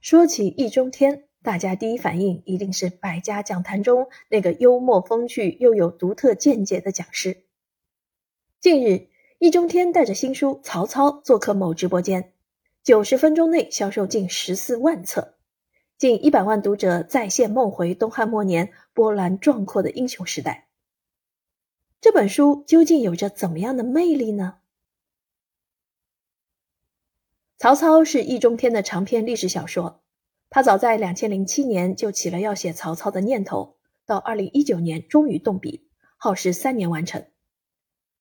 说起易中天，大家第一反应一定是百家讲坛中那个幽默风趣又有独特见解的讲师。近日，易中天带着新书《曹操》做客某直播间，九十分钟内销售近十四万册，近一百万读者再现梦回东汉末年波澜壮阔的英雄时代。这本书究竟有着怎么样的魅力呢？曹操是易中天的长篇历史小说，他早在两千零七年就起了要写曹操的念头，到二零一九年终于动笔，耗时三年完成。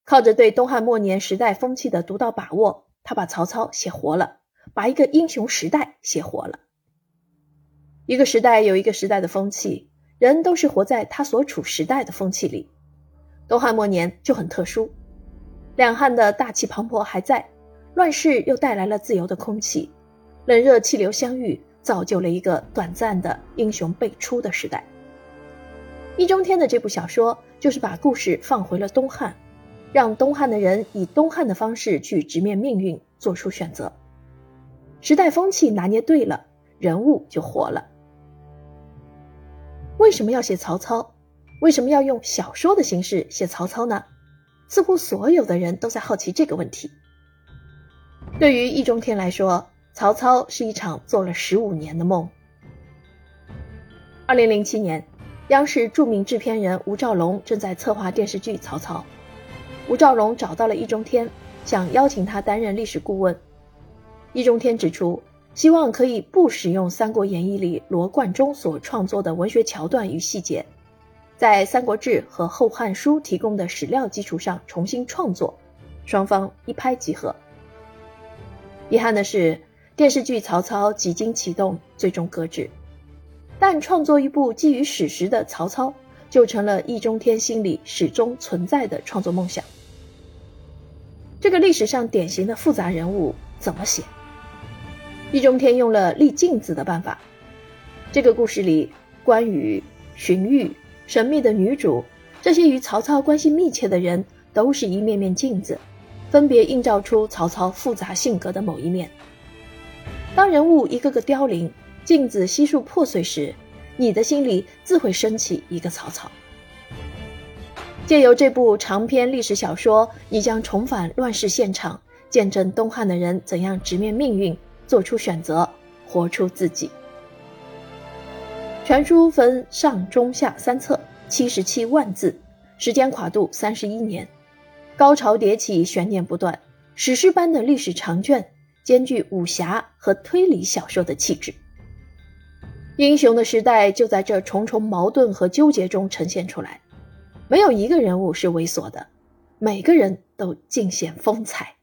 靠着对东汉末年时代风气的独到把握，他把曹操写活了，把一个英雄时代写活了。一个时代有一个时代的风气，人都是活在他所处时代的风气里。东汉末年就很特殊，两汉的大气磅礴还在。乱世又带来了自由的空气，冷热气流相遇，造就了一个短暂的英雄辈出的时代。易中天的这部小说就是把故事放回了东汉，让东汉的人以东汉的方式去直面命运，做出选择。时代风气拿捏对了，人物就活了。为什么要写曹操？为什么要用小说的形式写曹操呢？似乎所有的人都在好奇这个问题。对于易中天来说，曹操是一场做了十五年的梦。二零零七年，央视著名制片人吴兆龙正在策划电视剧《曹操》，吴兆龙找到了易中天，想邀请他担任历史顾问。易中天指出，希望可以不使用《三国演义》里罗贯中所创作的文学桥段与细节，在《三国志》和《后汉书》提供的史料基础上重新创作，双方一拍即合。遗憾的是，电视剧《曹操》几经启动，最终搁置。但创作一部基于史实的《曹操》，就成了易中天心里始终存在的创作梦想。这个历史上典型的复杂人物怎么写？易中天用了立镜子的办法。这个故事里，关羽、荀彧、神秘的女主，这些与曹操关系密切的人，都是一面面镜子。分别映照出曹操复杂性格的某一面。当人物一个个凋零，镜子悉数破碎时，你的心里自会升起一个曹操。借由这部长篇历史小说，你将重返乱世现场，见证东汉的人怎样直面命运，做出选择，活出自己。全书分上、中、下三册，七十七万字，时间跨度三十一年。高潮迭起，悬念不断，史诗般的历史长卷，兼具武侠和推理小说的气质。英雄的时代就在这重重矛盾和纠结中呈现出来，没有一个人物是猥琐的，每个人都尽显风采。